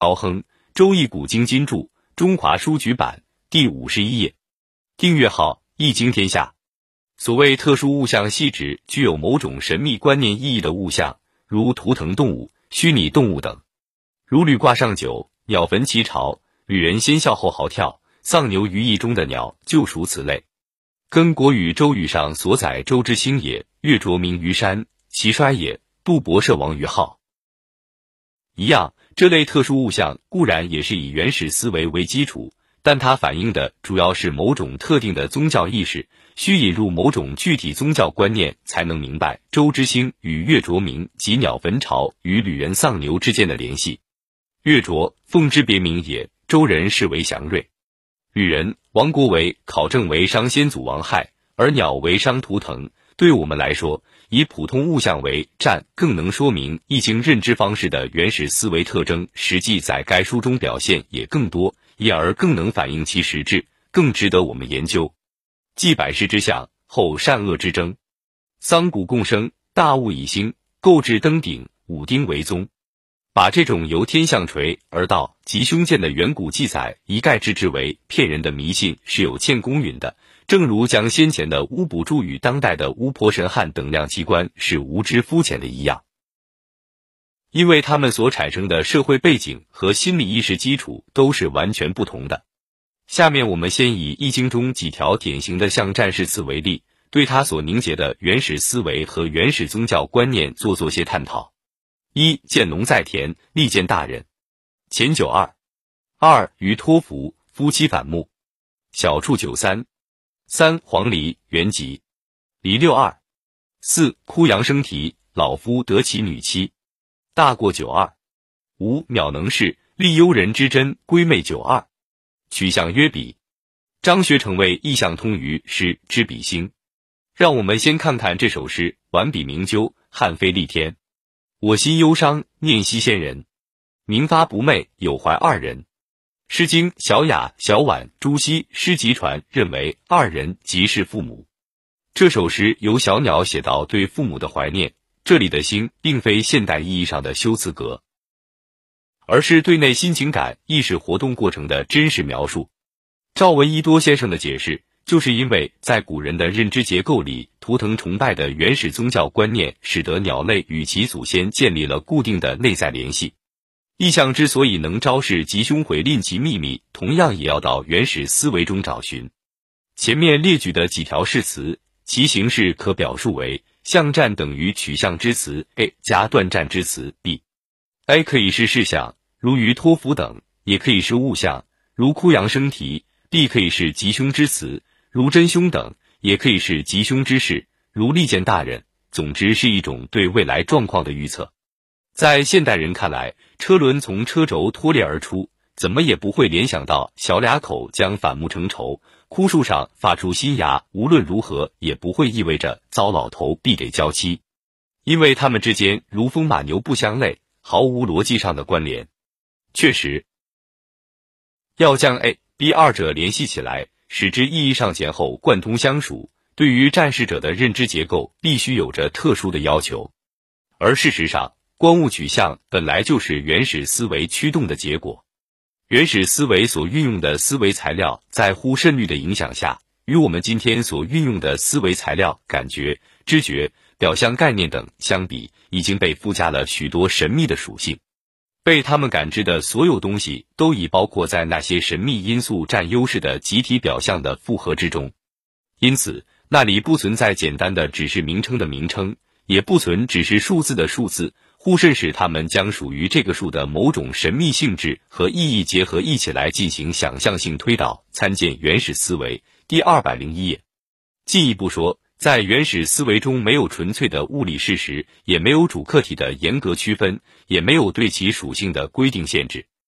高亨《周易古今今注》中华书局版第五十一页。订阅号：易经天下。所谓特殊物象，系指具有某种神秘观念意义的物象，如图腾动物、虚拟动物等。如履挂上九，鸟焚其巢；旅人先笑后嚎跳，丧牛于义中的鸟就属此类。跟国语《周语》上所载“周之星也，月着明于山，其衰也，杜伯涉亡于浩”一样，这类特殊物象固然也是以原始思维为基础。但它反映的主要是某种特定的宗教意识，需引入某种具体宗教观念，才能明白周之星与月卓明及鸟坟巢与旅人丧牛之间的联系。月卓，奉之别名也，周人视为祥瑞；旅人，王国为考证为商先祖王亥，而鸟为商图腾。对我们来说，以普通物象为占，更能说明易经认知方式的原始思维特征，实际在该书中表现也更多。因而更能反映其实质，更值得我们研究。继百世之象后，善恶之争，桑谷共生，大物以兴，构置登顶，五丁为宗。把这种由天象垂而到吉凶见的远古记载一概置之为骗人的迷信，是有欠公允的。正如将先前的巫卜祝与当代的巫婆神汉等量器官是无知肤浅的一样。因为他们所产生的社会背景和心理意识基础都是完全不同的。下面我们先以《易经》中几条典型的象战士词为例，对它所凝结的原始思维和原始宗教观念做做些探讨。一见龙在田，利见大人。前九二。二于托福，夫妻反目。小处九三。三黄鹂，原吉。离六二。四哭杨生啼，老夫得其女妻。大过九二，五渺能事，立幽人之真，归妹九二，取象曰比。张学成为意象通于诗之比兴。让我们先看看这首诗：完笔明究，汉飞立天。我心忧伤，念昔仙人。明发不寐，有怀二人。诗经小雅、小婉、朱熹诗集传认为二人即是父母。这首诗由小鸟写到对父母的怀念。这里的“心”并非现代意义上的修辞格，而是对内心情感、意识活动过程的真实描述。赵文一多先生的解释，就是因为在古人的认知结构里，图腾崇拜的原始宗教观念，使得鸟类与其祖先建立了固定的内在联系。意象之所以能昭示吉凶毁吝其秘密，同样也要到原始思维中找寻。前面列举的几条誓词，其形式可表述为。象战等于取象之词 a 加断战之词 b，a 可以是事象，如于托福等；也可以是物象，如枯阳生啼；b 可以是吉凶之词，如真凶等；也可以是吉凶之事，如利见大人。总之是一种对未来状况的预测。在现代人看来，车轮从车轴脱裂而出。怎么也不会联想到小俩口将反目成仇，枯树上发出新芽，无论如何也不会意味着糟老头必得娇妻，因为他们之间如风马牛不相类，毫无逻辑上的关联。确实，要将 A、B 二者联系起来，使之意义上前后贯通相属，对于战士者的认知结构必须有着特殊的要求。而事实上，光物取向本来就是原始思维驱动的结果。原始思维所运用的思维材料，在忽慎率的影响下，与我们今天所运用的思维材料——感觉、知觉、表象概念等相比，已经被附加了许多神秘的属性。被他们感知的所有东西，都已包括在那些神秘因素占优势的集体表象的复合之中。因此，那里不存在简单的只是名称的名称，也不存只是数字的数字。互渗使他们将属于这个数的某种神秘性质和意义结合一起来进行想象性推导。参见原始思维第二百零一页。进一步说，在原始思维中，没有纯粹的物理事实，也没有主客体的严格区分，也没有对其属性的规定限制。